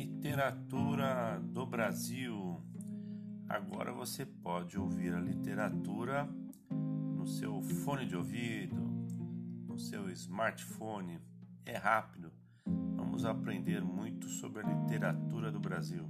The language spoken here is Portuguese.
literatura do Brasil. Agora você pode ouvir a literatura no seu fone de ouvido, no seu smartphone. É rápido. Vamos aprender muito sobre a literatura do Brasil.